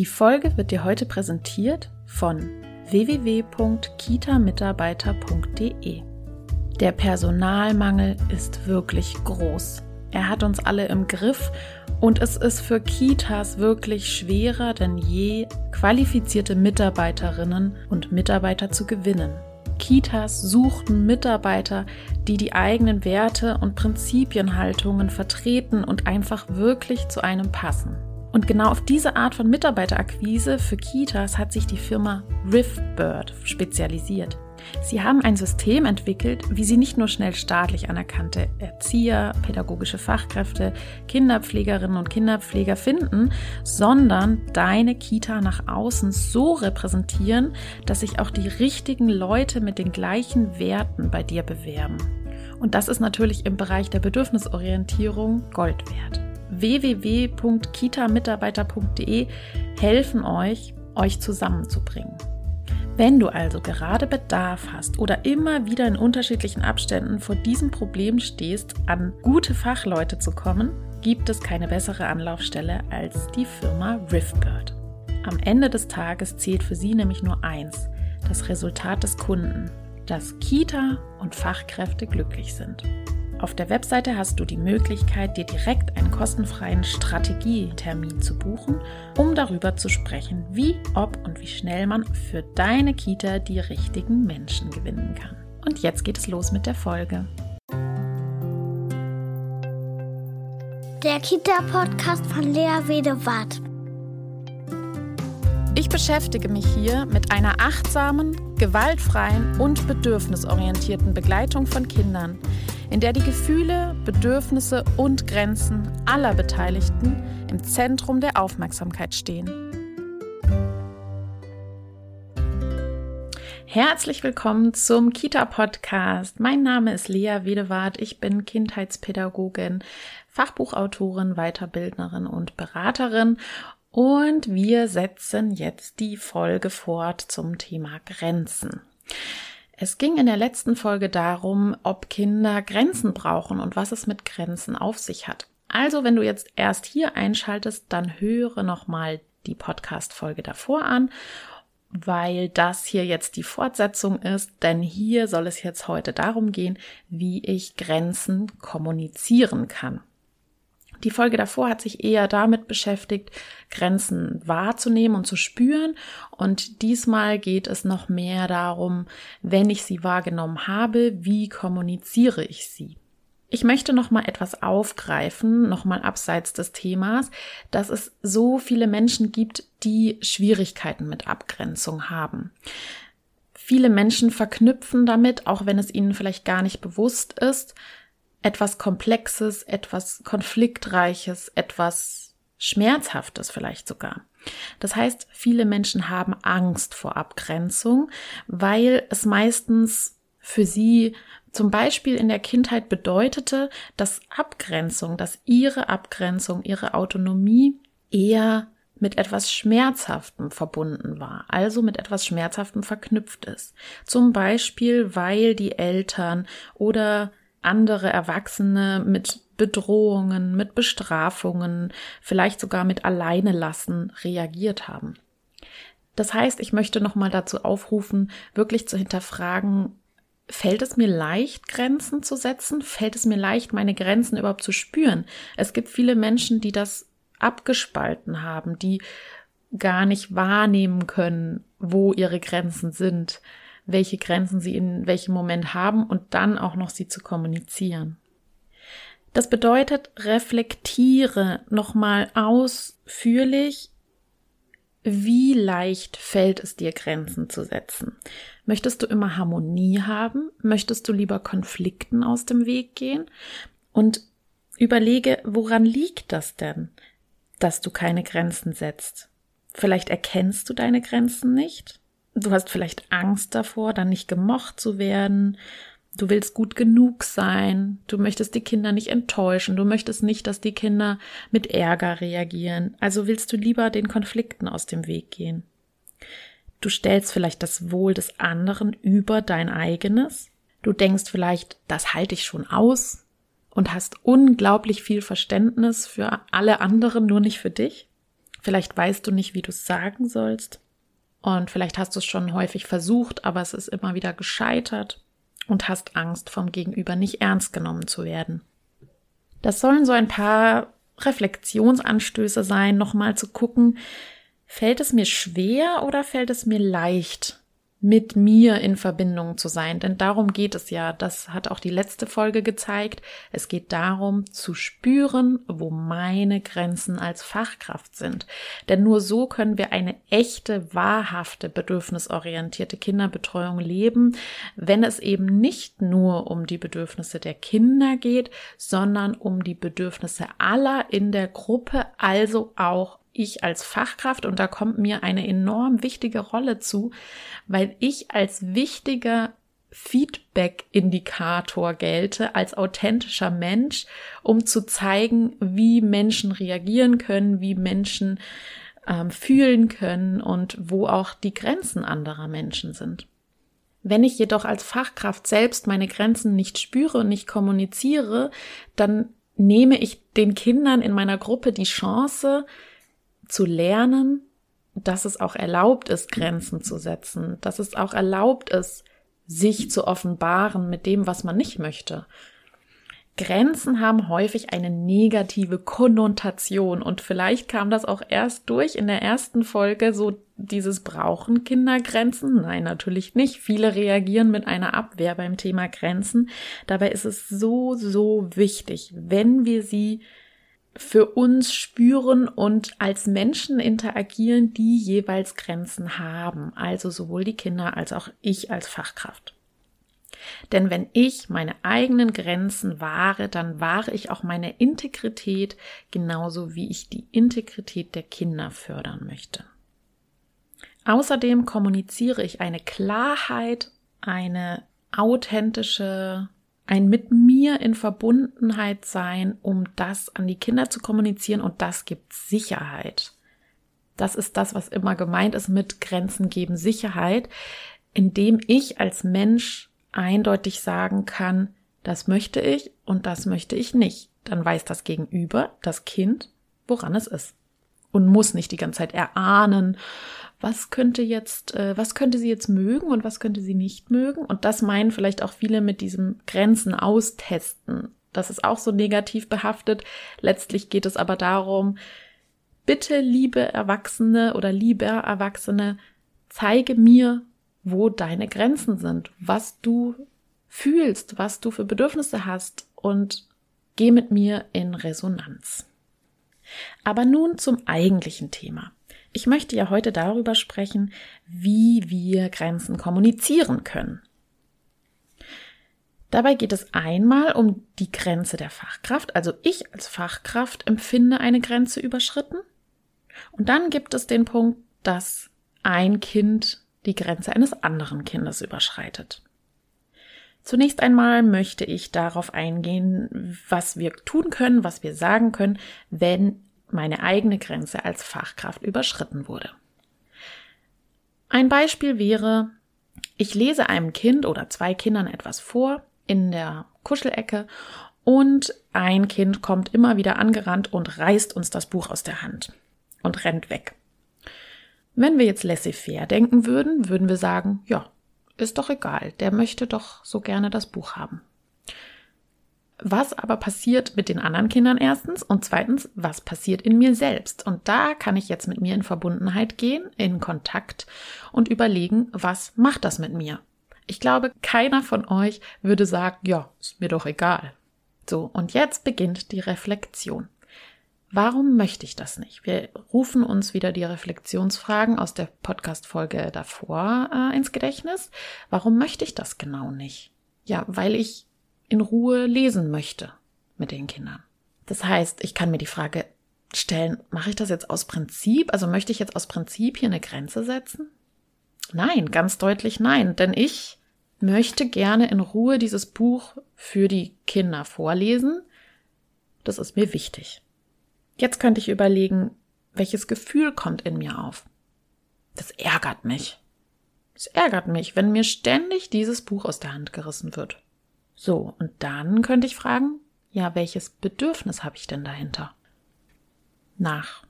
Die Folge wird dir heute präsentiert von www.kitamitarbeiter.de. Der Personalmangel ist wirklich groß. Er hat uns alle im Griff und es ist für Kitas wirklich schwerer denn je, qualifizierte Mitarbeiterinnen und Mitarbeiter zu gewinnen. Kitas suchten Mitarbeiter, die die eigenen Werte und Prinzipienhaltungen vertreten und einfach wirklich zu einem passen. Und genau auf diese Art von Mitarbeiterakquise für Kitas hat sich die Firma Riffbird spezialisiert. Sie haben ein System entwickelt, wie sie nicht nur schnell staatlich anerkannte Erzieher, pädagogische Fachkräfte, Kinderpflegerinnen und Kinderpfleger finden, sondern deine Kita nach außen so repräsentieren, dass sich auch die richtigen Leute mit den gleichen Werten bei dir bewerben. Und das ist natürlich im Bereich der Bedürfnisorientierung Gold wert www.kitamitarbeiter.de helfen euch, euch zusammenzubringen. Wenn du also gerade Bedarf hast oder immer wieder in unterschiedlichen Abständen vor diesem Problem stehst, an gute Fachleute zu kommen, gibt es keine bessere Anlaufstelle als die Firma Riffbird. Am Ende des Tages zählt für sie nämlich nur eins, das Resultat des Kunden, dass Kita und Fachkräfte glücklich sind. Auf der Webseite hast du die Möglichkeit, dir direkt einen kostenfreien Strategietermin zu buchen, um darüber zu sprechen, wie, ob und wie schnell man für deine Kita die richtigen Menschen gewinnen kann. Und jetzt geht es los mit der Folge. Der Kita-Podcast von Lea Wedewart. Ich beschäftige mich hier mit einer achtsamen, gewaltfreien und bedürfnisorientierten Begleitung von Kindern in der die Gefühle, Bedürfnisse und Grenzen aller Beteiligten im Zentrum der Aufmerksamkeit stehen. Herzlich willkommen zum Kita-Podcast. Mein Name ist Lea Wedewart. Ich bin Kindheitspädagogin, Fachbuchautorin, Weiterbildnerin und Beraterin. Und wir setzen jetzt die Folge fort zum Thema Grenzen. Es ging in der letzten Folge darum, ob Kinder Grenzen brauchen und was es mit Grenzen auf sich hat. Also, wenn du jetzt erst hier einschaltest, dann höre nochmal die Podcast-Folge davor an, weil das hier jetzt die Fortsetzung ist, denn hier soll es jetzt heute darum gehen, wie ich Grenzen kommunizieren kann. Die Folge davor hat sich eher damit beschäftigt, Grenzen wahrzunehmen und zu spüren. Und diesmal geht es noch mehr darum, wenn ich sie wahrgenommen habe, wie kommuniziere ich sie? Ich möchte noch mal etwas aufgreifen, noch mal abseits des Themas, dass es so viele Menschen gibt, die Schwierigkeiten mit Abgrenzung haben. Viele Menschen verknüpfen damit, auch wenn es ihnen vielleicht gar nicht bewusst ist, etwas Komplexes, etwas Konfliktreiches, etwas Schmerzhaftes vielleicht sogar. Das heißt, viele Menschen haben Angst vor Abgrenzung, weil es meistens für sie zum Beispiel in der Kindheit bedeutete, dass Abgrenzung, dass ihre Abgrenzung, ihre Autonomie eher mit etwas Schmerzhaftem verbunden war, also mit etwas Schmerzhaftem verknüpft ist. Zum Beispiel, weil die Eltern oder andere Erwachsene mit Bedrohungen, mit Bestrafungen, vielleicht sogar mit alleine lassen reagiert haben. Das heißt, ich möchte nochmal dazu aufrufen, wirklich zu hinterfragen, fällt es mir leicht, Grenzen zu setzen? Fällt es mir leicht, meine Grenzen überhaupt zu spüren? Es gibt viele Menschen, die das abgespalten haben, die gar nicht wahrnehmen können, wo ihre Grenzen sind, welche Grenzen sie in welchem Moment haben und dann auch noch sie zu kommunizieren. Das bedeutet, reflektiere nochmal ausführlich, wie leicht fällt es dir, Grenzen zu setzen. Möchtest du immer Harmonie haben? Möchtest du lieber Konflikten aus dem Weg gehen? Und überlege, woran liegt das denn, dass du keine Grenzen setzt? Vielleicht erkennst du deine Grenzen nicht? Du hast vielleicht Angst davor, dann nicht gemocht zu werden. Du willst gut genug sein. Du möchtest die Kinder nicht enttäuschen. Du möchtest nicht, dass die Kinder mit Ärger reagieren. Also willst du lieber den Konflikten aus dem Weg gehen. Du stellst vielleicht das Wohl des anderen über dein eigenes. Du denkst vielleicht, das halte ich schon aus und hast unglaublich viel Verständnis für alle anderen, nur nicht für dich. Vielleicht weißt du nicht, wie du es sagen sollst. Und vielleicht hast du es schon häufig versucht, aber es ist immer wieder gescheitert und hast Angst vom Gegenüber nicht ernst genommen zu werden. Das sollen so ein paar Reflexionsanstöße sein, nochmal zu gucken, fällt es mir schwer oder fällt es mir leicht, mit mir in Verbindung zu sein. Denn darum geht es ja. Das hat auch die letzte Folge gezeigt. Es geht darum zu spüren, wo meine Grenzen als Fachkraft sind. Denn nur so können wir eine echte, wahrhafte, bedürfnisorientierte Kinderbetreuung leben, wenn es eben nicht nur um die Bedürfnisse der Kinder geht, sondern um die Bedürfnisse aller in der Gruppe, also auch ich als Fachkraft und da kommt mir eine enorm wichtige Rolle zu, weil ich als wichtiger Feedback-Indikator gelte, als authentischer Mensch, um zu zeigen, wie Menschen reagieren können, wie Menschen ähm, fühlen können und wo auch die Grenzen anderer Menschen sind. Wenn ich jedoch als Fachkraft selbst meine Grenzen nicht spüre und nicht kommuniziere, dann nehme ich den Kindern in meiner Gruppe die Chance, zu lernen, dass es auch erlaubt ist, Grenzen zu setzen, dass es auch erlaubt ist, sich zu offenbaren mit dem, was man nicht möchte. Grenzen haben häufig eine negative Konnotation und vielleicht kam das auch erst durch in der ersten Folge so dieses brauchen Kinder Grenzen? Nein, natürlich nicht. Viele reagieren mit einer Abwehr beim Thema Grenzen. Dabei ist es so, so wichtig, wenn wir sie für uns spüren und als Menschen interagieren, die jeweils Grenzen haben, also sowohl die Kinder als auch ich als Fachkraft. Denn wenn ich meine eigenen Grenzen wahre, dann wahre ich auch meine Integrität genauso wie ich die Integrität der Kinder fördern möchte. Außerdem kommuniziere ich eine Klarheit, eine authentische ein mit mir in Verbundenheit sein, um das an die Kinder zu kommunizieren und das gibt Sicherheit. Das ist das, was immer gemeint ist mit Grenzen geben Sicherheit, indem ich als Mensch eindeutig sagen kann, das möchte ich und das möchte ich nicht. Dann weiß das Gegenüber, das Kind, woran es ist. Und muss nicht die ganze Zeit erahnen, was könnte jetzt, äh, was könnte sie jetzt mögen und was könnte sie nicht mögen. Und das meinen vielleicht auch viele mit diesem Grenzen austesten. Das ist auch so negativ behaftet. Letztlich geht es aber darum, bitte, liebe Erwachsene oder lieber Erwachsene, zeige mir, wo deine Grenzen sind, was du fühlst, was du für Bedürfnisse hast und geh mit mir in Resonanz. Aber nun zum eigentlichen Thema. Ich möchte ja heute darüber sprechen, wie wir Grenzen kommunizieren können. Dabei geht es einmal um die Grenze der Fachkraft, also ich als Fachkraft empfinde eine Grenze überschritten. Und dann gibt es den Punkt, dass ein Kind die Grenze eines anderen Kindes überschreitet. Zunächst einmal möchte ich darauf eingehen, was wir tun können, was wir sagen können, wenn meine eigene Grenze als Fachkraft überschritten wurde. Ein Beispiel wäre, ich lese einem Kind oder zwei Kindern etwas vor in der Kuschelecke und ein Kind kommt immer wieder angerannt und reißt uns das Buch aus der Hand und rennt weg. Wenn wir jetzt laissez-faire denken würden, würden wir sagen, ja, ist doch egal, der möchte doch so gerne das Buch haben. Was aber passiert mit den anderen Kindern erstens und zweitens, was passiert in mir selbst? Und da kann ich jetzt mit mir in Verbundenheit gehen, in Kontakt und überlegen, was macht das mit mir? Ich glaube, keiner von euch würde sagen, ja, ist mir doch egal. So, und jetzt beginnt die Reflexion. Warum möchte ich das nicht? Wir rufen uns wieder die Reflexionsfragen aus der Podcast-Folge davor äh, ins Gedächtnis. Warum möchte ich das genau nicht? Ja, weil ich in Ruhe lesen möchte mit den Kindern. Das heißt, ich kann mir die Frage stellen, mache ich das jetzt aus Prinzip? Also möchte ich jetzt aus Prinzip hier eine Grenze setzen? Nein, ganz deutlich nein, denn ich möchte gerne in Ruhe dieses Buch für die Kinder vorlesen. Das ist mir wichtig. Jetzt könnte ich überlegen, welches Gefühl kommt in mir auf. Das ärgert mich. Es ärgert mich, wenn mir ständig dieses Buch aus der Hand gerissen wird. So, und dann könnte ich fragen, ja, welches Bedürfnis habe ich denn dahinter? Nach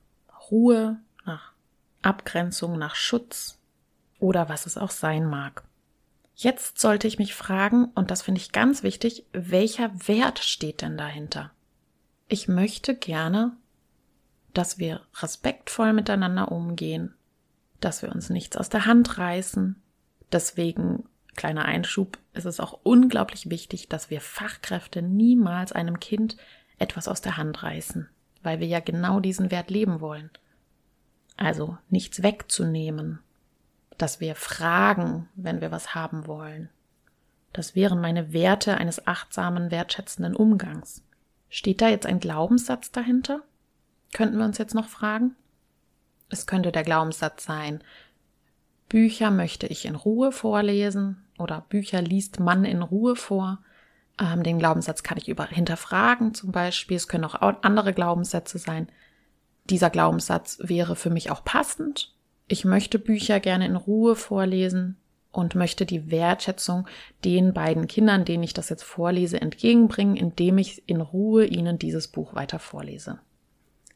Ruhe, nach Abgrenzung, nach Schutz oder was es auch sein mag. Jetzt sollte ich mich fragen, und das finde ich ganz wichtig, welcher Wert steht denn dahinter? Ich möchte gerne, dass wir respektvoll miteinander umgehen, dass wir uns nichts aus der Hand reißen. Deswegen, kleiner Einschub, ist es auch unglaublich wichtig, dass wir Fachkräfte niemals einem Kind etwas aus der Hand reißen, weil wir ja genau diesen Wert leben wollen. Also nichts wegzunehmen, dass wir fragen, wenn wir was haben wollen. Das wären meine Werte eines achtsamen, wertschätzenden Umgangs. Steht da jetzt ein Glaubenssatz dahinter? Könnten wir uns jetzt noch fragen? Es könnte der Glaubenssatz sein, Bücher möchte ich in Ruhe vorlesen oder Bücher liest man in Ruhe vor. Ähm, den Glaubenssatz kann ich über hinterfragen zum Beispiel. Es können auch andere Glaubenssätze sein. Dieser Glaubenssatz wäre für mich auch passend. Ich möchte Bücher gerne in Ruhe vorlesen und möchte die Wertschätzung den beiden Kindern, denen ich das jetzt vorlese, entgegenbringen, indem ich in Ruhe ihnen dieses Buch weiter vorlese.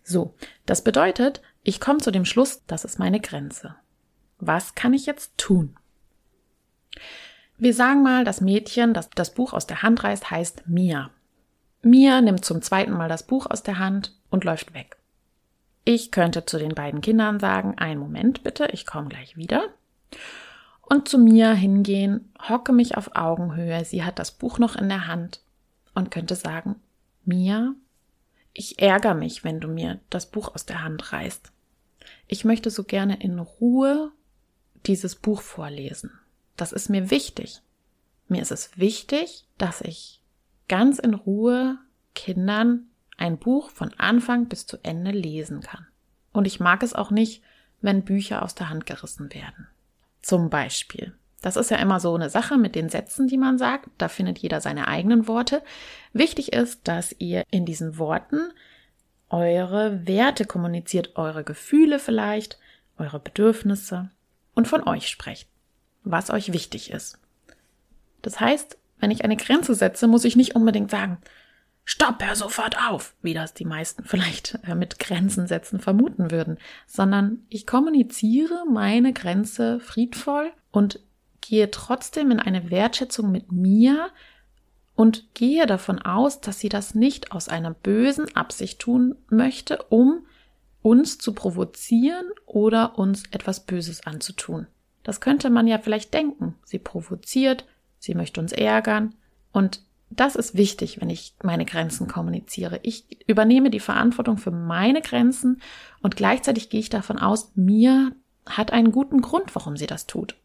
So, das bedeutet, ich komme zu dem Schluss, das ist meine Grenze. Was kann ich jetzt tun? Wir sagen mal, das Mädchen, das das Buch aus der Hand reißt, heißt Mia. Mia nimmt zum zweiten Mal das Buch aus der Hand und läuft weg. Ich könnte zu den beiden Kindern sagen, einen Moment bitte, ich komme gleich wieder. Und zu Mia hingehen, hocke mich auf Augenhöhe, sie hat das Buch noch in der Hand und könnte sagen, Mia, ich ärgere mich, wenn du mir das Buch aus der Hand reißt. Ich möchte so gerne in Ruhe dieses Buch vorlesen. Das ist mir wichtig. Mir ist es wichtig, dass ich ganz in Ruhe Kindern ein Buch von Anfang bis zu Ende lesen kann. Und ich mag es auch nicht, wenn Bücher aus der Hand gerissen werden. Zum Beispiel. Das ist ja immer so eine Sache mit den Sätzen, die man sagt. Da findet jeder seine eigenen Worte. Wichtig ist, dass ihr in diesen Worten eure Werte kommuniziert, eure Gefühle vielleicht, eure Bedürfnisse und von euch sprecht, was euch wichtig ist. Das heißt, wenn ich eine Grenze setze, muss ich nicht unbedingt sagen, stopp, hör sofort auf, wie das die meisten vielleicht äh, mit Grenzen setzen vermuten würden, sondern ich kommuniziere meine Grenze friedvoll und gehe trotzdem in eine Wertschätzung mit mir und gehe davon aus, dass sie das nicht aus einer bösen Absicht tun möchte, um uns zu provozieren oder uns etwas Böses anzutun. Das könnte man ja vielleicht denken. Sie provoziert, sie möchte uns ärgern und das ist wichtig, wenn ich meine Grenzen kommuniziere. Ich übernehme die Verantwortung für meine Grenzen und gleichzeitig gehe ich davon aus, mir hat einen guten Grund, warum sie das tut.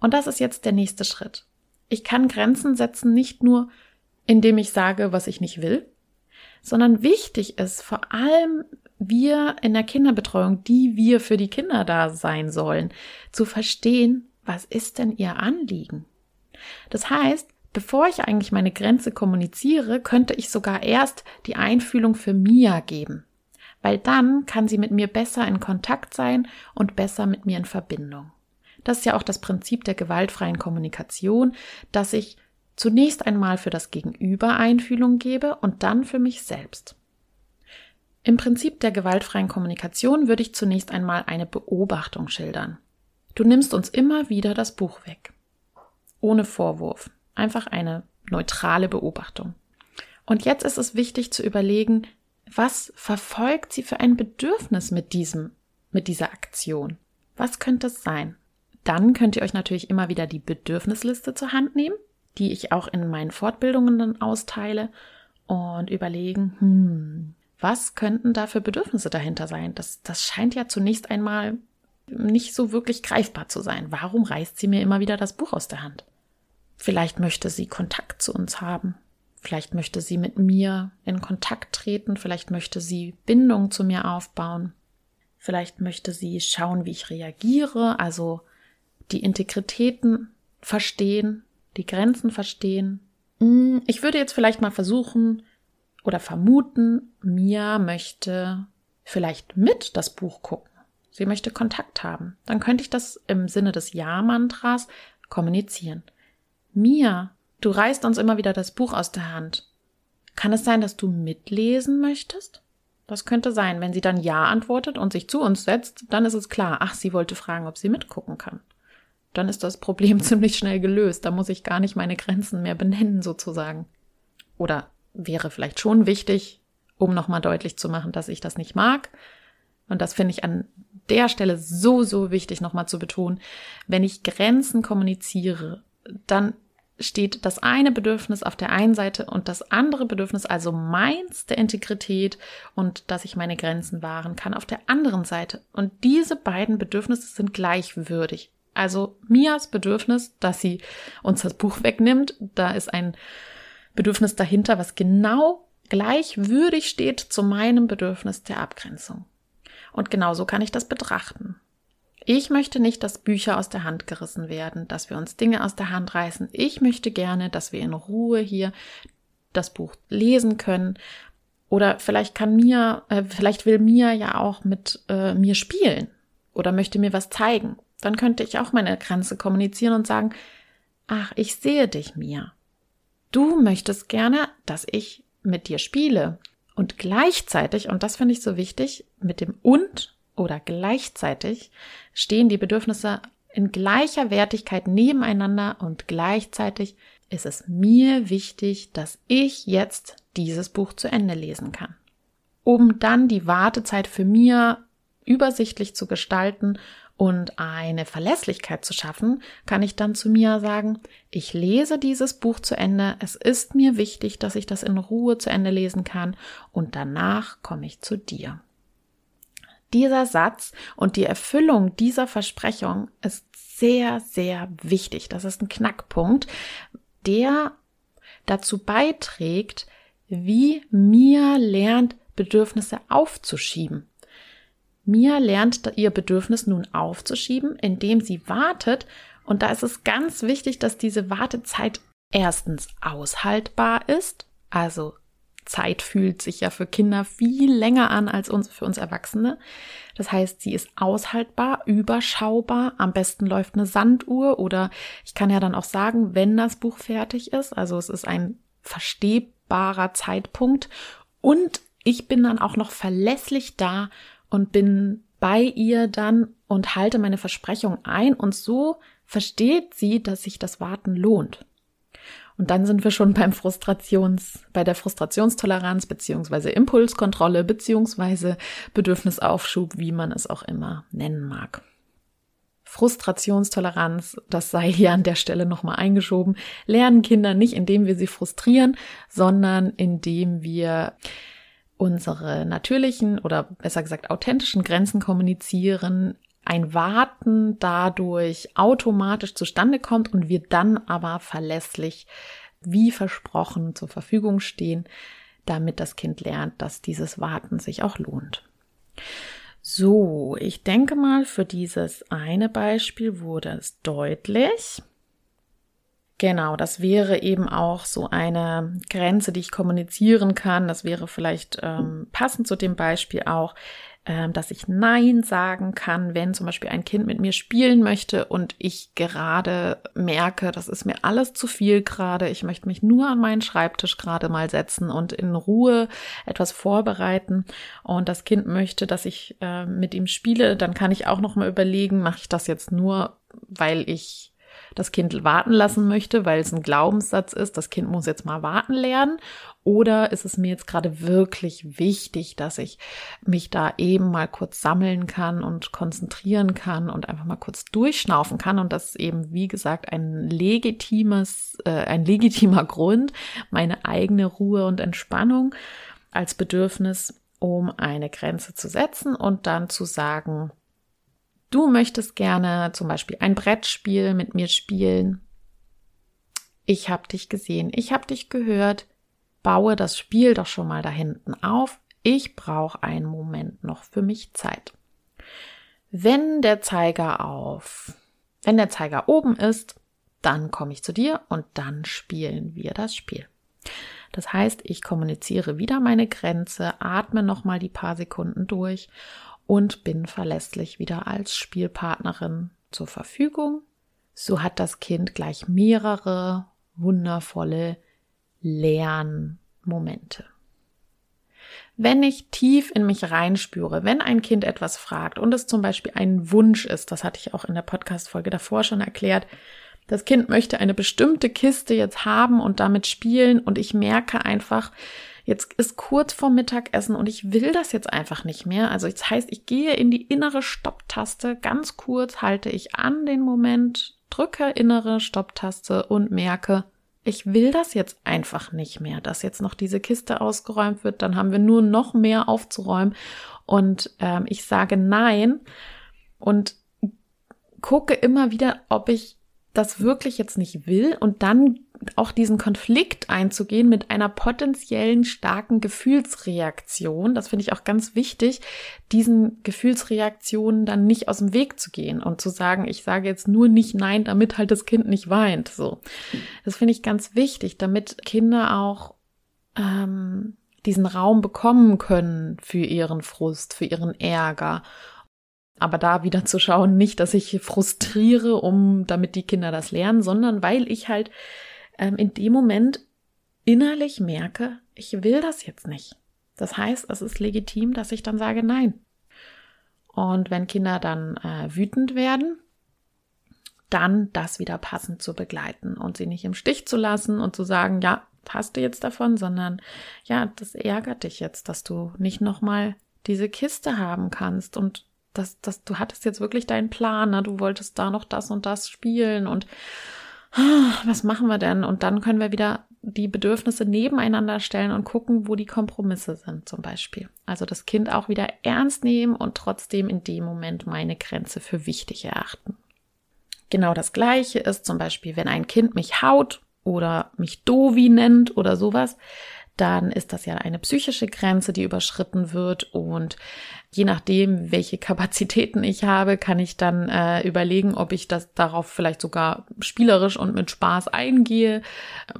Und das ist jetzt der nächste Schritt. Ich kann Grenzen setzen nicht nur, indem ich sage, was ich nicht will, sondern wichtig ist vor allem wir in der Kinderbetreuung, die wir für die Kinder da sein sollen, zu verstehen, was ist denn ihr Anliegen? Das heißt, bevor ich eigentlich meine Grenze kommuniziere, könnte ich sogar erst die Einfühlung für Mia geben, weil dann kann sie mit mir besser in Kontakt sein und besser mit mir in Verbindung. Das ist ja auch das Prinzip der gewaltfreien Kommunikation, dass ich zunächst einmal für das Gegenüber Einfühlung gebe und dann für mich selbst. Im Prinzip der gewaltfreien Kommunikation würde ich zunächst einmal eine Beobachtung schildern. Du nimmst uns immer wieder das Buch weg. Ohne Vorwurf. Einfach eine neutrale Beobachtung. Und jetzt ist es wichtig zu überlegen, was verfolgt sie für ein Bedürfnis mit diesem, mit dieser Aktion? Was könnte es sein? Dann könnt ihr euch natürlich immer wieder die Bedürfnisliste zur Hand nehmen, die ich auch in meinen Fortbildungen dann austeile und überlegen, hm, was könnten da für Bedürfnisse dahinter sein? Das, das scheint ja zunächst einmal nicht so wirklich greifbar zu sein. Warum reißt sie mir immer wieder das Buch aus der Hand? Vielleicht möchte sie Kontakt zu uns haben. Vielleicht möchte sie mit mir in Kontakt treten. Vielleicht möchte sie Bindung zu mir aufbauen. Vielleicht möchte sie schauen, wie ich reagiere, also die Integritäten verstehen, die Grenzen verstehen. Hm, ich würde jetzt vielleicht mal versuchen oder vermuten, Mia möchte vielleicht mit das Buch gucken. Sie möchte Kontakt haben. Dann könnte ich das im Sinne des Ja-Mantras kommunizieren. Mia, du reißt uns immer wieder das Buch aus der Hand. Kann es sein, dass du mitlesen möchtest? Das könnte sein. Wenn sie dann Ja antwortet und sich zu uns setzt, dann ist es klar, ach, sie wollte fragen, ob sie mitgucken kann. Dann ist das Problem ziemlich schnell gelöst. Da muss ich gar nicht meine Grenzen mehr benennen, sozusagen. Oder wäre vielleicht schon wichtig, um nochmal deutlich zu machen, dass ich das nicht mag. Und das finde ich an der Stelle so, so wichtig nochmal zu betonen. Wenn ich Grenzen kommuniziere, dann steht das eine Bedürfnis auf der einen Seite und das andere Bedürfnis, also meins der Integrität und dass ich meine Grenzen wahren kann, auf der anderen Seite. Und diese beiden Bedürfnisse sind gleichwürdig. Also Mias Bedürfnis, dass sie uns das Buch wegnimmt, da ist ein Bedürfnis dahinter, was genau gleichwürdig steht zu meinem Bedürfnis der Abgrenzung. Und genauso kann ich das betrachten. Ich möchte nicht, dass Bücher aus der Hand gerissen werden, dass wir uns Dinge aus der Hand reißen. Ich möchte gerne, dass wir in Ruhe hier das Buch lesen können. Oder vielleicht kann mir, äh, vielleicht will Mia ja auch mit äh, mir spielen oder möchte mir was zeigen. Dann könnte ich auch meine Grenze kommunizieren und sagen, ach, ich sehe dich, Mia. Du möchtest gerne, dass ich mit dir spiele. Und gleichzeitig, und das finde ich so wichtig, mit dem und oder gleichzeitig stehen die Bedürfnisse in gleicher Wertigkeit nebeneinander und gleichzeitig ist es mir wichtig, dass ich jetzt dieses Buch zu Ende lesen kann. Um dann die Wartezeit für mir übersichtlich zu gestalten und eine Verlässlichkeit zu schaffen, kann ich dann zu mir sagen, ich lese dieses Buch zu Ende, es ist mir wichtig, dass ich das in Ruhe zu Ende lesen kann und danach komme ich zu dir. Dieser Satz und die Erfüllung dieser Versprechung ist sehr, sehr wichtig. Das ist ein Knackpunkt, der dazu beiträgt, wie mir lernt, Bedürfnisse aufzuschieben. Mia lernt ihr Bedürfnis nun aufzuschieben, indem sie wartet. Und da ist es ganz wichtig, dass diese Wartezeit erstens aushaltbar ist. Also Zeit fühlt sich ja für Kinder viel länger an als uns, für uns Erwachsene. Das heißt, sie ist aushaltbar, überschaubar. Am besten läuft eine Sanduhr oder ich kann ja dann auch sagen, wenn das Buch fertig ist. Also es ist ein verstehbarer Zeitpunkt und ich bin dann auch noch verlässlich da und bin bei ihr dann und halte meine Versprechung ein und so versteht sie, dass sich das Warten lohnt. Und dann sind wir schon beim Frustrations, bei der Frustrationstoleranz beziehungsweise Impulskontrolle beziehungsweise Bedürfnisaufschub, wie man es auch immer nennen mag. Frustrationstoleranz, das sei hier an der Stelle nochmal eingeschoben, lernen Kinder nicht, indem wir sie frustrieren, sondern indem wir unsere natürlichen oder besser gesagt authentischen Grenzen kommunizieren, ein Warten dadurch automatisch zustande kommt und wir dann aber verlässlich wie versprochen zur Verfügung stehen, damit das Kind lernt, dass dieses Warten sich auch lohnt. So, ich denke mal, für dieses eine Beispiel wurde es deutlich. Genau, das wäre eben auch so eine Grenze, die ich kommunizieren kann. Das wäre vielleicht ähm, passend zu dem Beispiel auch, ähm, dass ich Nein sagen kann, wenn zum Beispiel ein Kind mit mir spielen möchte und ich gerade merke, das ist mir alles zu viel gerade. Ich möchte mich nur an meinen Schreibtisch gerade mal setzen und in Ruhe etwas vorbereiten. Und das Kind möchte, dass ich äh, mit ihm spiele, dann kann ich auch noch mal überlegen, mache ich das jetzt nur, weil ich das Kind warten lassen möchte, weil es ein Glaubenssatz ist, das Kind muss jetzt mal warten lernen? Oder ist es mir jetzt gerade wirklich wichtig, dass ich mich da eben mal kurz sammeln kann und konzentrieren kann und einfach mal kurz durchschnaufen kann? Und das ist eben, wie gesagt, ein legitimes, äh, ein legitimer Grund, meine eigene Ruhe und Entspannung als Bedürfnis, um eine Grenze zu setzen und dann zu sagen, Du möchtest gerne zum Beispiel ein Brettspiel mit mir spielen. Ich habe dich gesehen, ich habe dich gehört. Baue das Spiel doch schon mal da hinten auf. Ich brauche einen Moment noch für mich Zeit. Wenn der Zeiger auf, wenn der Zeiger oben ist, dann komme ich zu dir und dann spielen wir das Spiel. Das heißt, ich kommuniziere wieder meine Grenze, atme noch mal die paar Sekunden durch und bin verlässlich wieder als Spielpartnerin zur Verfügung. So hat das Kind gleich mehrere wundervolle Lernmomente. Wenn ich tief in mich reinspüre, wenn ein Kind etwas fragt und es zum Beispiel ein Wunsch ist, das hatte ich auch in der Podcast-Folge davor schon erklärt, das Kind möchte eine bestimmte Kiste jetzt haben und damit spielen. Und ich merke einfach, jetzt ist kurz vor Mittagessen und ich will das jetzt einfach nicht mehr. Also das heißt, ich gehe in die innere Stopptaste, ganz kurz halte ich an den Moment, drücke innere Stopptaste und merke, ich will das jetzt einfach nicht mehr, dass jetzt noch diese Kiste ausgeräumt wird, dann haben wir nur noch mehr aufzuräumen. Und ähm, ich sage nein und gucke immer wieder, ob ich das wirklich jetzt nicht will und dann auch diesen Konflikt einzugehen mit einer potenziellen starken Gefühlsreaktion. Das finde ich auch ganz wichtig, diesen Gefühlsreaktionen dann nicht aus dem Weg zu gehen und zu sagen, ich sage jetzt nur nicht nein, damit halt das Kind nicht weint. So, das finde ich ganz wichtig, damit Kinder auch ähm, diesen Raum bekommen können für ihren Frust, für ihren Ärger aber da wieder zu schauen, nicht, dass ich frustriere, um damit die Kinder das lernen, sondern weil ich halt ähm, in dem Moment innerlich merke, ich will das jetzt nicht. Das heißt, es ist legitim, dass ich dann sage Nein. Und wenn Kinder dann äh, wütend werden, dann das wieder passend zu begleiten und sie nicht im Stich zu lassen und zu sagen, ja, hast du jetzt davon, sondern ja, das ärgert dich jetzt, dass du nicht nochmal diese Kiste haben kannst und das, das, du hattest jetzt wirklich deinen Plan, ne? du wolltest da noch das und das spielen und ah, was machen wir denn? Und dann können wir wieder die Bedürfnisse nebeneinander stellen und gucken, wo die Kompromisse sind, zum Beispiel. Also das Kind auch wieder ernst nehmen und trotzdem in dem Moment meine Grenze für wichtig erachten. Genau das Gleiche ist zum Beispiel, wenn ein Kind mich haut oder mich Dovi nennt oder sowas, dann ist das ja eine psychische Grenze, die überschritten wird. Und je nachdem, welche Kapazitäten ich habe, kann ich dann äh, überlegen, ob ich das darauf vielleicht sogar spielerisch und mit Spaß eingehe.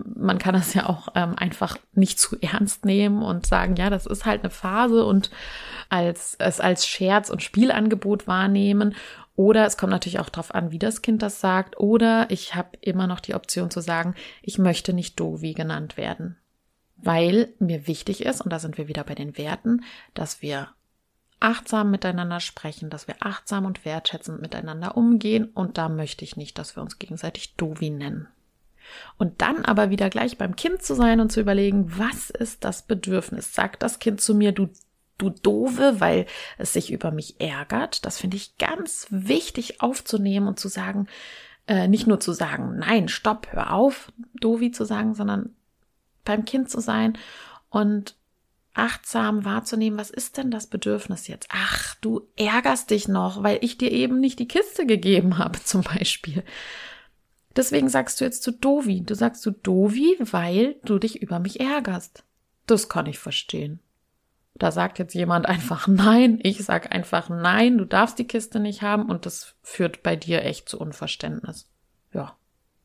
Man kann das ja auch ähm, einfach nicht zu ernst nehmen und sagen, ja, das ist halt eine Phase und als es als Scherz und Spielangebot wahrnehmen. Oder es kommt natürlich auch darauf an, wie das Kind das sagt. Oder ich habe immer noch die Option zu sagen, ich möchte nicht Dovi genannt werden weil mir wichtig ist, und da sind wir wieder bei den Werten, dass wir achtsam miteinander sprechen, dass wir achtsam und wertschätzend miteinander umgehen und da möchte ich nicht, dass wir uns gegenseitig Dovi nennen. Und dann aber wieder gleich beim Kind zu sein und zu überlegen, was ist das Bedürfnis? Sagt das Kind zu mir, du, du Dove, weil es sich über mich ärgert? Das finde ich ganz wichtig aufzunehmen und zu sagen, äh, nicht nur zu sagen, nein, stopp, hör auf, Dovi zu sagen, sondern beim Kind zu sein und achtsam wahrzunehmen, was ist denn das Bedürfnis jetzt? Ach, du ärgerst dich noch, weil ich dir eben nicht die Kiste gegeben habe, zum Beispiel. Deswegen sagst du jetzt zu Dovi. Du sagst zu Dovi, weil du dich über mich ärgerst. Das kann ich verstehen. Da sagt jetzt jemand einfach nein, ich sag einfach nein, du darfst die Kiste nicht haben und das führt bei dir echt zu Unverständnis. Ja,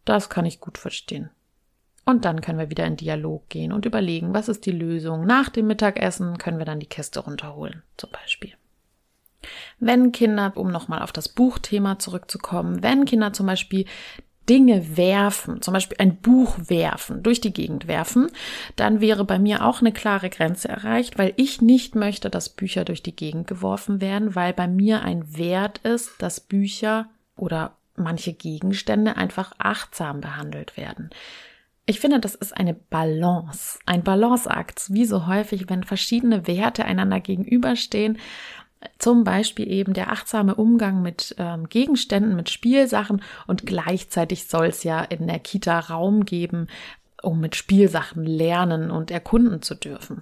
das kann ich gut verstehen. Und dann können wir wieder in Dialog gehen und überlegen, was ist die Lösung. Nach dem Mittagessen können wir dann die Kiste runterholen, zum Beispiel. Wenn Kinder, um nochmal auf das Buchthema zurückzukommen, wenn Kinder zum Beispiel Dinge werfen, zum Beispiel ein Buch werfen, durch die Gegend werfen, dann wäre bei mir auch eine klare Grenze erreicht, weil ich nicht möchte, dass Bücher durch die Gegend geworfen werden, weil bei mir ein Wert ist, dass Bücher oder manche Gegenstände einfach achtsam behandelt werden. Ich finde, das ist eine Balance, ein Balanceakt, wie so häufig, wenn verschiedene Werte einander gegenüberstehen. Zum Beispiel eben der achtsame Umgang mit ähm, Gegenständen, mit Spielsachen und gleichzeitig soll es ja in der Kita Raum geben, um mit Spielsachen lernen und erkunden zu dürfen.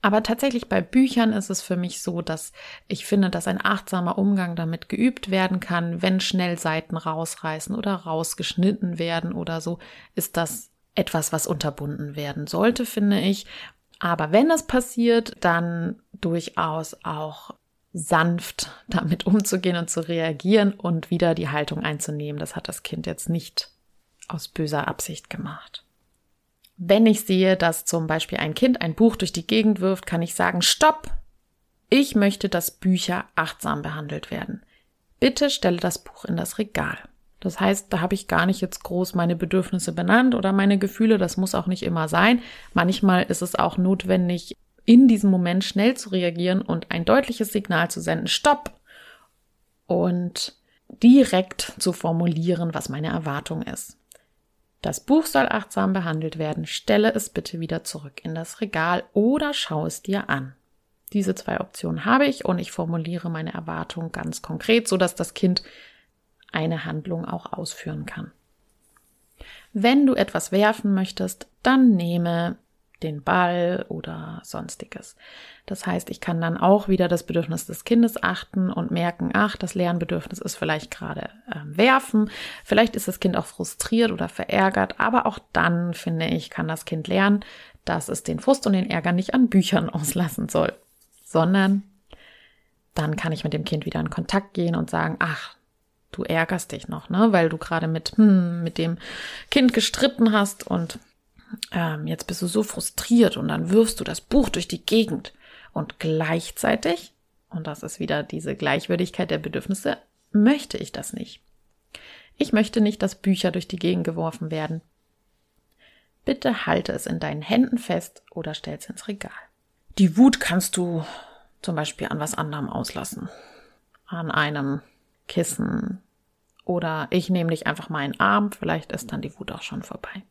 Aber tatsächlich bei Büchern ist es für mich so, dass ich finde, dass ein achtsamer Umgang damit geübt werden kann, wenn schnell Seiten rausreißen oder rausgeschnitten werden oder so, ist das etwas, was unterbunden werden sollte, finde ich. Aber wenn es passiert, dann durchaus auch sanft damit umzugehen und zu reagieren und wieder die Haltung einzunehmen. Das hat das Kind jetzt nicht aus böser Absicht gemacht. Wenn ich sehe, dass zum Beispiel ein Kind ein Buch durch die Gegend wirft, kann ich sagen, stopp! Ich möchte, dass Bücher achtsam behandelt werden. Bitte stelle das Buch in das Regal. Das heißt, da habe ich gar nicht jetzt groß meine Bedürfnisse benannt oder meine Gefühle. Das muss auch nicht immer sein. Manchmal ist es auch notwendig, in diesem Moment schnell zu reagieren und ein deutliches Signal zu senden, stopp! Und direkt zu formulieren, was meine Erwartung ist. Das Buch soll achtsam behandelt werden. Stelle es bitte wieder zurück in das Regal oder schau es dir an. Diese zwei Optionen habe ich und ich formuliere meine Erwartung ganz konkret, so dass das Kind eine Handlung auch ausführen kann. Wenn du etwas werfen möchtest, dann nehme den Ball oder sonstiges. Das heißt, ich kann dann auch wieder das Bedürfnis des Kindes achten und merken, ach, das Lernbedürfnis ist vielleicht gerade äh, werfen. Vielleicht ist das Kind auch frustriert oder verärgert, aber auch dann, finde ich, kann das Kind lernen, dass es den Frust und den Ärger nicht an Büchern auslassen soll, sondern dann kann ich mit dem Kind wieder in Kontakt gehen und sagen, ach, du ärgerst dich noch, ne, weil du gerade mit, hm, mit dem Kind gestritten hast und ähm, jetzt bist du so frustriert und dann wirfst du das Buch durch die Gegend und gleichzeitig, und das ist wieder diese Gleichwürdigkeit der Bedürfnisse, möchte ich das nicht. Ich möchte nicht, dass Bücher durch die Gegend geworfen werden. Bitte halte es in deinen Händen fest oder stell es ins Regal. Die Wut kannst du zum Beispiel an was anderem auslassen. An einem Kissen. Oder ich nehme dich einfach mal in den Arm, vielleicht ist dann die Wut auch schon vorbei.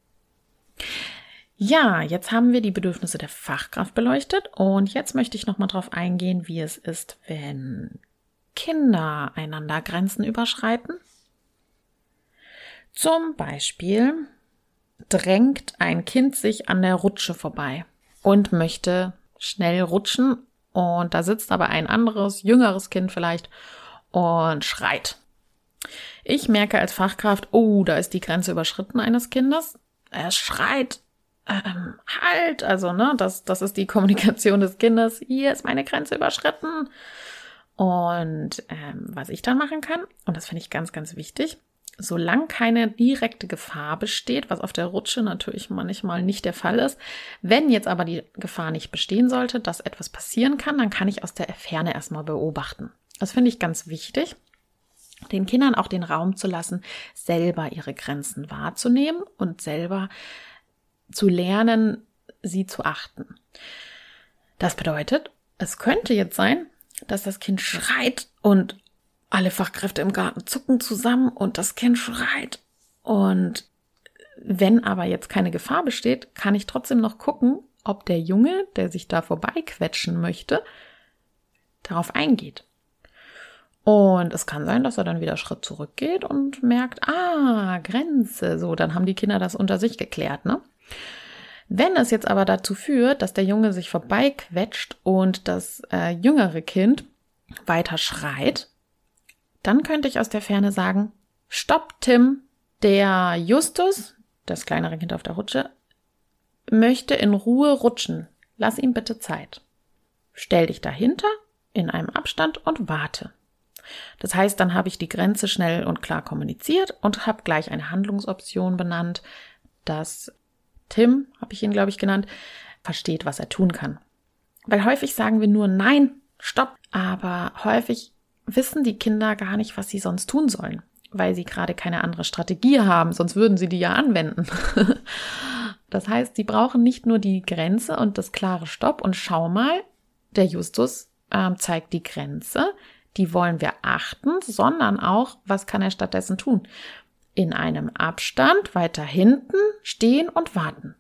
Ja, jetzt haben wir die Bedürfnisse der Fachkraft beleuchtet und jetzt möchte ich nochmal drauf eingehen, wie es ist, wenn Kinder einander Grenzen überschreiten. Zum Beispiel drängt ein Kind sich an der Rutsche vorbei und möchte schnell rutschen und da sitzt aber ein anderes, jüngeres Kind vielleicht und schreit. Ich merke als Fachkraft, oh, da ist die Grenze überschritten eines Kindes er schreit, ähm, halt, also, ne, das, das ist die Kommunikation des Kindes, hier ist meine Grenze überschritten. Und ähm, was ich dann machen kann, und das finde ich ganz, ganz wichtig, solange keine direkte Gefahr besteht, was auf der Rutsche natürlich manchmal nicht der Fall ist, wenn jetzt aber die Gefahr nicht bestehen sollte, dass etwas passieren kann, dann kann ich aus der Ferne erstmal beobachten. Das finde ich ganz wichtig den Kindern auch den Raum zu lassen, selber ihre Grenzen wahrzunehmen und selber zu lernen, sie zu achten. Das bedeutet, es könnte jetzt sein, dass das Kind schreit und alle Fachkräfte im Garten zucken zusammen und das Kind schreit. Und wenn aber jetzt keine Gefahr besteht, kann ich trotzdem noch gucken, ob der Junge, der sich da vorbeiquetschen möchte, darauf eingeht. Und es kann sein, dass er dann wieder Schritt zurückgeht und merkt, ah, Grenze. So, dann haben die Kinder das unter sich geklärt, ne? Wenn es jetzt aber dazu führt, dass der Junge sich vorbeiquetscht und das äh, jüngere Kind weiter schreit, dann könnte ich aus der Ferne sagen, stopp, Tim, der Justus, das kleinere Kind auf der Rutsche, möchte in Ruhe rutschen. Lass ihm bitte Zeit. Stell dich dahinter in einem Abstand und warte. Das heißt, dann habe ich die Grenze schnell und klar kommuniziert und habe gleich eine Handlungsoption benannt, dass Tim, habe ich ihn, glaube ich, genannt, versteht, was er tun kann. Weil häufig sagen wir nur Nein, stopp, aber häufig wissen die Kinder gar nicht, was sie sonst tun sollen, weil sie gerade keine andere Strategie haben, sonst würden sie die ja anwenden. das heißt, sie brauchen nicht nur die Grenze und das klare Stopp und schau mal, der Justus äh, zeigt die Grenze, die wollen wir achten, sondern auch, was kann er stattdessen tun? In einem Abstand weiter hinten stehen und warten.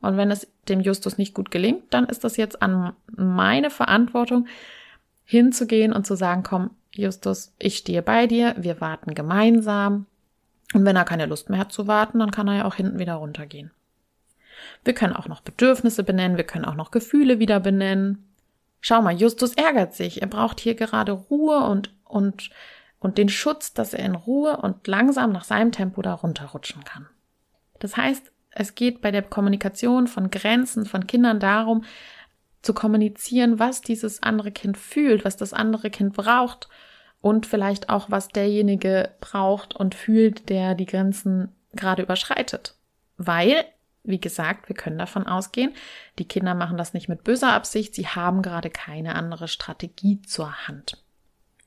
Und wenn es dem Justus nicht gut gelingt, dann ist das jetzt an meine Verantwortung, hinzugehen und zu sagen, komm, Justus, ich stehe bei dir, wir warten gemeinsam. Und wenn er keine Lust mehr hat zu warten, dann kann er ja auch hinten wieder runtergehen. Wir können auch noch Bedürfnisse benennen, wir können auch noch Gefühle wieder benennen. Schau mal, Justus ärgert sich. Er braucht hier gerade Ruhe und, und, und den Schutz, dass er in Ruhe und langsam nach seinem Tempo da runterrutschen kann. Das heißt, es geht bei der Kommunikation von Grenzen von Kindern darum, zu kommunizieren, was dieses andere Kind fühlt, was das andere Kind braucht und vielleicht auch, was derjenige braucht und fühlt, der die Grenzen gerade überschreitet. Weil wie gesagt, wir können davon ausgehen, die Kinder machen das nicht mit böser Absicht, sie haben gerade keine andere Strategie zur Hand.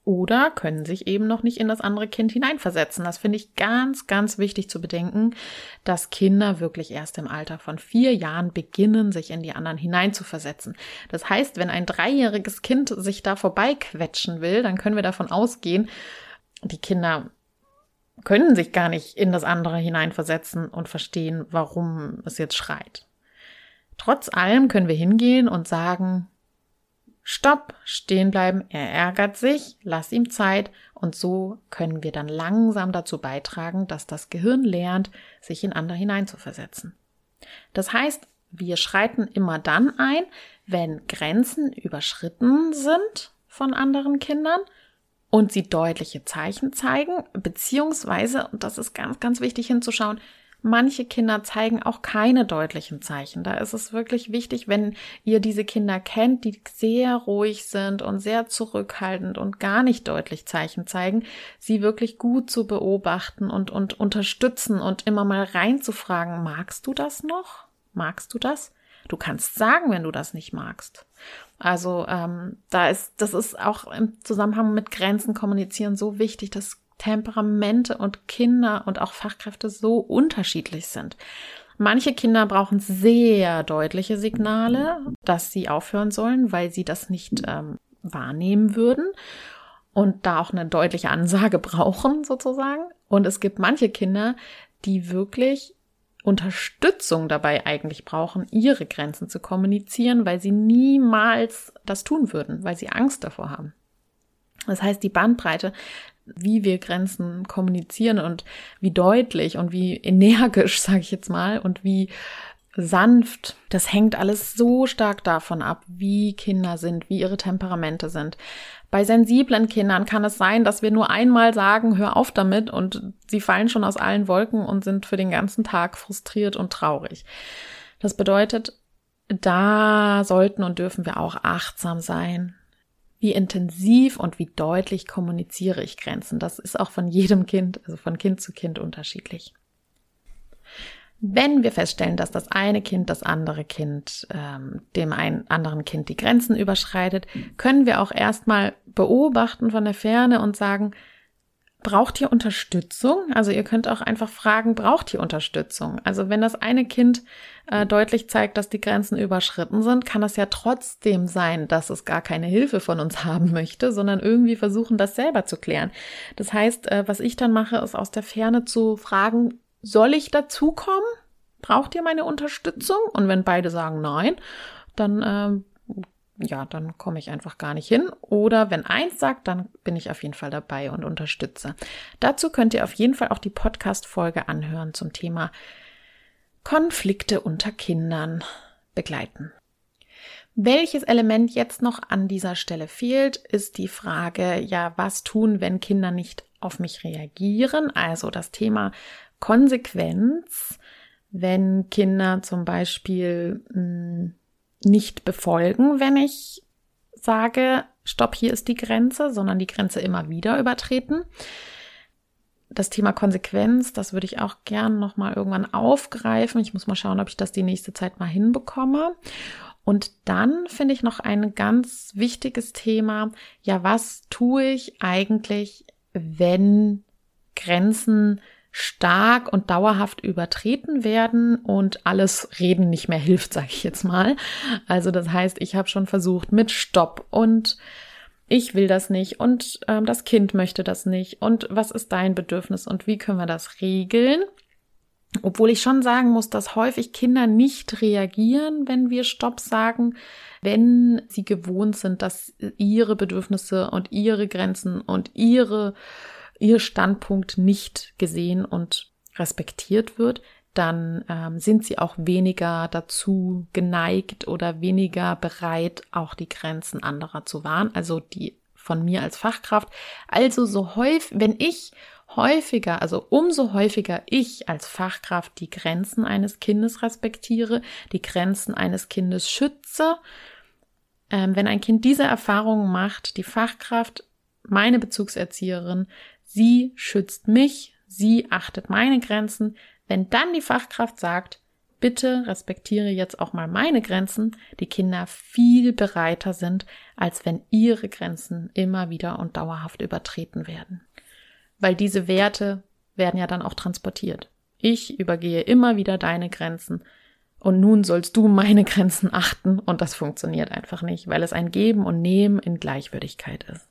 oder können sich eben noch nicht in das andere Kind hineinversetzen. Das finde ich ganz, ganz wichtig zu bedenken, dass Kinder wirklich erst im Alter von vier Jahren beginnen, sich in die anderen hineinzuversetzen. Das heißt, wenn ein dreijähriges Kind sich da vorbeiquetschen will, dann können wir davon ausgehen, die Kinder können sich gar nicht in das andere hineinversetzen und verstehen, warum es jetzt schreit. Trotz allem können wir hingehen und sagen, Stopp, stehen bleiben, er ärgert sich, lass ihm Zeit und so können wir dann langsam dazu beitragen, dass das Gehirn lernt, sich in andere hineinzuversetzen. Das heißt, wir schreiten immer dann ein, wenn Grenzen überschritten sind von anderen Kindern und sie deutliche Zeichen zeigen, beziehungsweise, und das ist ganz, ganz wichtig hinzuschauen, Manche Kinder zeigen auch keine deutlichen Zeichen. Da ist es wirklich wichtig, wenn ihr diese Kinder kennt, die sehr ruhig sind und sehr zurückhaltend und gar nicht deutlich Zeichen zeigen, sie wirklich gut zu beobachten und, und unterstützen und immer mal reinzufragen, magst du das noch? Magst du das? Du kannst sagen, wenn du das nicht magst. Also ähm, da ist, das ist auch im Zusammenhang mit Grenzen kommunizieren so wichtig, dass Temperamente und Kinder und auch Fachkräfte so unterschiedlich sind. Manche Kinder brauchen sehr deutliche Signale, dass sie aufhören sollen, weil sie das nicht ähm, wahrnehmen würden und da auch eine deutliche Ansage brauchen sozusagen. Und es gibt manche Kinder, die wirklich Unterstützung dabei eigentlich brauchen, ihre Grenzen zu kommunizieren, weil sie niemals das tun würden, weil sie Angst davor haben. Das heißt, die Bandbreite wie wir Grenzen kommunizieren und wie deutlich und wie energisch, sage ich jetzt mal, und wie sanft. Das hängt alles so stark davon ab, wie Kinder sind, wie ihre Temperamente sind. Bei sensiblen Kindern kann es sein, dass wir nur einmal sagen, hör auf damit und sie fallen schon aus allen Wolken und sind für den ganzen Tag frustriert und traurig. Das bedeutet, da sollten und dürfen wir auch achtsam sein, wie intensiv und wie deutlich kommuniziere ich Grenzen. Das ist auch von jedem Kind, also von Kind zu Kind unterschiedlich. Wenn wir feststellen, dass das eine Kind das andere Kind, ähm, dem einen anderen Kind die Grenzen überschreitet, können wir auch erstmal beobachten von der Ferne und sagen, Braucht ihr Unterstützung? Also ihr könnt auch einfach fragen, braucht ihr Unterstützung? Also wenn das eine Kind äh, deutlich zeigt, dass die Grenzen überschritten sind, kann es ja trotzdem sein, dass es gar keine Hilfe von uns haben möchte, sondern irgendwie versuchen, das selber zu klären. Das heißt, äh, was ich dann mache, ist aus der Ferne zu fragen, soll ich dazukommen? Braucht ihr meine Unterstützung? Und wenn beide sagen nein, dann äh, ja, dann komme ich einfach gar nicht hin. Oder wenn eins sagt, dann bin ich auf jeden Fall dabei und unterstütze. Dazu könnt ihr auf jeden Fall auch die Podcast-Folge anhören zum Thema Konflikte unter Kindern begleiten. Welches Element jetzt noch an dieser Stelle fehlt, ist die Frage, ja, was tun, wenn Kinder nicht auf mich reagieren? Also das Thema Konsequenz, wenn Kinder zum Beispiel mh, hm, nicht befolgen, wenn ich sage, stopp, hier ist die Grenze, sondern die Grenze immer wieder übertreten. Das Thema Konsequenz, das würde ich auch gern nochmal irgendwann aufgreifen. Ich muss mal schauen, ob ich das die nächste Zeit mal hinbekomme. Und dann finde ich noch ein ganz wichtiges Thema. Ja, was tue ich eigentlich, wenn Grenzen stark und dauerhaft übertreten werden und alles Reden nicht mehr hilft, sage ich jetzt mal. Also das heißt, ich habe schon versucht mit Stopp und ich will das nicht und ähm, das Kind möchte das nicht und was ist dein Bedürfnis und wie können wir das regeln? Obwohl ich schon sagen muss, dass häufig Kinder nicht reagieren, wenn wir Stopp sagen, wenn sie gewohnt sind, dass ihre Bedürfnisse und ihre Grenzen und ihre ihr Standpunkt nicht gesehen und respektiert wird, dann ähm, sind sie auch weniger dazu geneigt oder weniger bereit, auch die Grenzen anderer zu wahren, also die von mir als Fachkraft. Also so häufig, wenn ich häufiger, also umso häufiger ich als Fachkraft die Grenzen eines Kindes respektiere, die Grenzen eines Kindes schütze, ähm, wenn ein Kind diese Erfahrungen macht, die Fachkraft, meine Bezugserzieherin, Sie schützt mich, sie achtet meine Grenzen. Wenn dann die Fachkraft sagt, bitte respektiere jetzt auch mal meine Grenzen, die Kinder viel bereiter sind, als wenn ihre Grenzen immer wieder und dauerhaft übertreten werden. Weil diese Werte werden ja dann auch transportiert. Ich übergehe immer wieder deine Grenzen und nun sollst du meine Grenzen achten und das funktioniert einfach nicht, weil es ein Geben und Nehmen in Gleichwürdigkeit ist.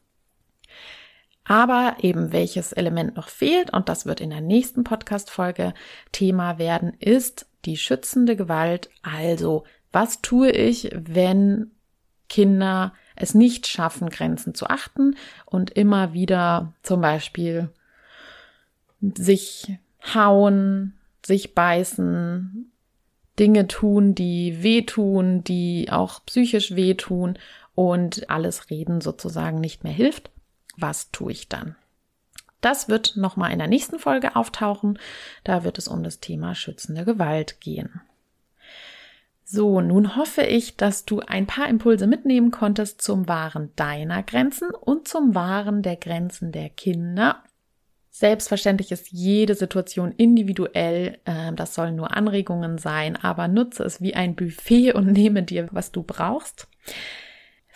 Aber eben welches Element noch fehlt, und das wird in der nächsten Podcast-Folge Thema werden, ist die schützende Gewalt. Also, was tue ich, wenn Kinder es nicht schaffen, Grenzen zu achten und immer wieder zum Beispiel sich hauen, sich beißen, Dinge tun, die wehtun, die auch psychisch wehtun und alles Reden sozusagen nicht mehr hilft. Was tue ich dann? Das wird nochmal in der nächsten Folge auftauchen. Da wird es um das Thema schützende Gewalt gehen. So, nun hoffe ich, dass du ein paar Impulse mitnehmen konntest zum Wahren deiner Grenzen und zum Wahren der Grenzen der Kinder Selbstverständlich ist jede Situation individuell. Äh, das sollen nur Anregungen sein, aber nutze es wie ein Buffet und nehme dir, was du brauchst.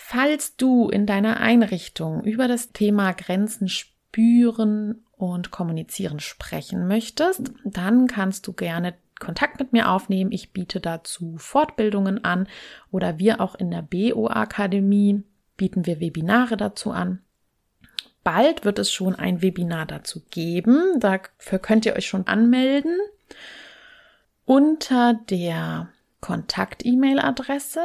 Falls du in deiner Einrichtung über das Thema Grenzen spüren und kommunizieren sprechen möchtest, dann kannst du gerne Kontakt mit mir aufnehmen. Ich biete dazu Fortbildungen an oder wir auch in der BO Akademie bieten wir Webinare dazu an bald wird es schon ein Webinar dazu geben. Dafür könnt ihr euch schon anmelden. Unter der Kontakt-E-Mail-Adresse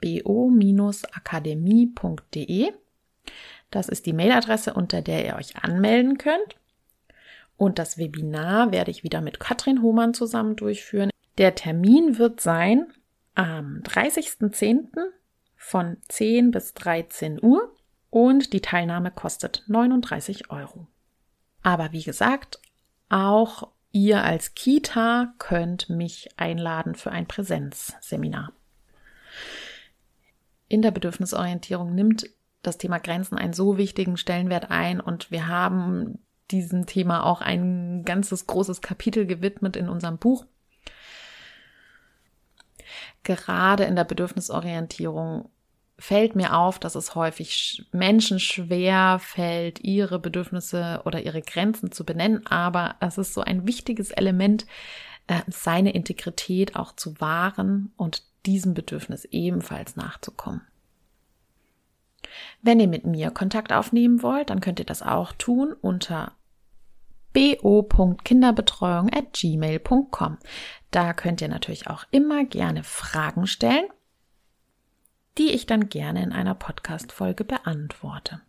kontakt.bo-akademie.de. Das ist die Mailadresse, unter der ihr euch anmelden könnt. Und das Webinar werde ich wieder mit Katrin Hohmann zusammen durchführen. Der Termin wird sein am 30.10. von 10 bis 13 Uhr und die Teilnahme kostet 39 Euro. Aber wie gesagt, auch ihr als Kita könnt mich einladen für ein Präsenzseminar. In der Bedürfnisorientierung nimmt das Thema Grenzen einen so wichtigen Stellenwert ein und wir haben diesem Thema auch ein ganzes großes Kapitel gewidmet in unserem Buch. Gerade in der Bedürfnisorientierung fällt mir auf, dass es häufig Menschen schwer fällt, ihre Bedürfnisse oder ihre Grenzen zu benennen, aber es ist so ein wichtiges Element, äh, seine Integrität auch zu wahren und diesem Bedürfnis ebenfalls nachzukommen. Wenn ihr mit mir Kontakt aufnehmen wollt, dann könnt ihr das auch tun unter bo.kinderbetreuung@gmail.com. Da könnt ihr natürlich auch immer gerne Fragen stellen die ich dann gerne in einer Podcast-Folge beantworte.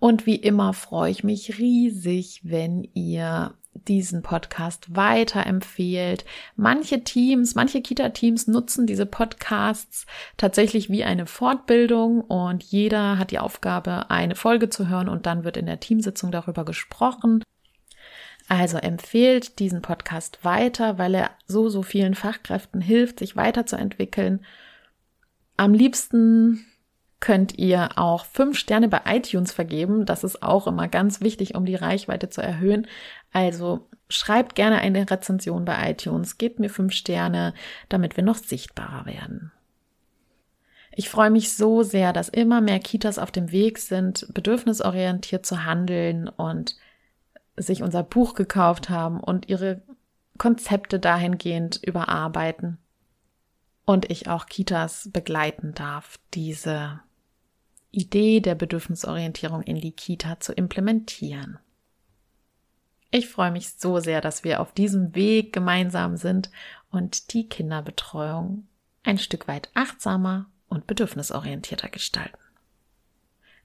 Und wie immer freue ich mich riesig, wenn ihr diesen Podcast weiterempfehlt. Manche Teams, manche Kita-Teams nutzen diese Podcasts tatsächlich wie eine Fortbildung und jeder hat die Aufgabe, eine Folge zu hören und dann wird in der Teamsitzung darüber gesprochen. Also empfehlt diesen Podcast weiter, weil er so, so vielen Fachkräften hilft, sich weiterzuentwickeln am liebsten könnt ihr auch fünf Sterne bei iTunes vergeben. Das ist auch immer ganz wichtig, um die Reichweite zu erhöhen. Also schreibt gerne eine Rezension bei iTunes, gebt mir fünf Sterne, damit wir noch sichtbarer werden. Ich freue mich so sehr, dass immer mehr Kitas auf dem Weg sind, bedürfnisorientiert zu handeln und sich unser Buch gekauft haben und ihre Konzepte dahingehend überarbeiten und ich auch Kitas begleiten darf, diese Idee der Bedürfnisorientierung in die Kita zu implementieren. Ich freue mich so sehr, dass wir auf diesem Weg gemeinsam sind und die Kinderbetreuung ein Stück weit achtsamer und bedürfnisorientierter gestalten.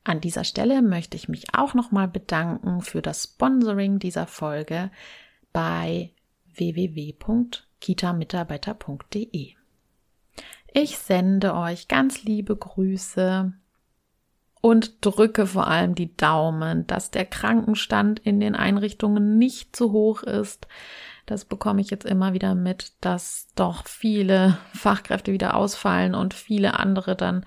An dieser Stelle möchte ich mich auch nochmal bedanken für das Sponsoring dieser Folge bei www.kitamitarbeiter.de. Ich sende euch ganz liebe Grüße und drücke vor allem die Daumen, dass der Krankenstand in den Einrichtungen nicht zu hoch ist. Das bekomme ich jetzt immer wieder mit, dass doch viele Fachkräfte wieder ausfallen und viele andere dann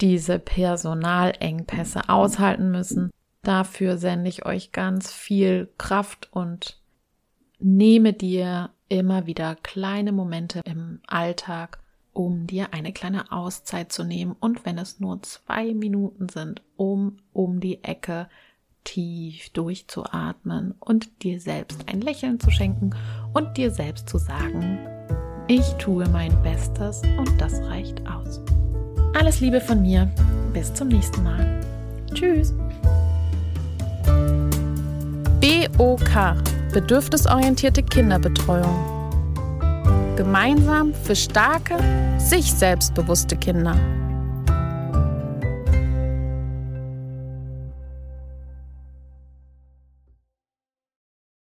diese Personalengpässe aushalten müssen. Dafür sende ich euch ganz viel Kraft und nehme dir immer wieder kleine Momente im Alltag, um dir eine kleine Auszeit zu nehmen und wenn es nur zwei Minuten sind, um um die Ecke tief durchzuatmen und dir selbst ein Lächeln zu schenken und dir selbst zu sagen, ich tue mein Bestes und das reicht aus. Alles Liebe von mir. Bis zum nächsten Mal. Tschüss. BOK Bedürfnisorientierte Kinderbetreuung. Gemeinsam für starke, sich selbstbewusste Kinder.